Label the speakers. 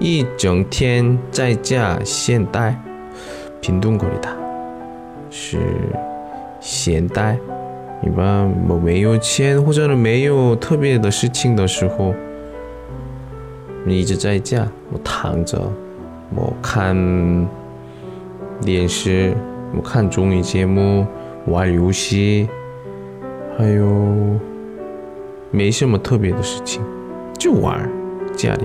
Speaker 1: 一整天在家闲呆，빈둥거리다是闲呆。一般我没有钱或者没有特别的事情的时候，你一直在家，我躺着，我看电视，我看综艺节目，玩游戏，还有没什么特别的事情，就玩家里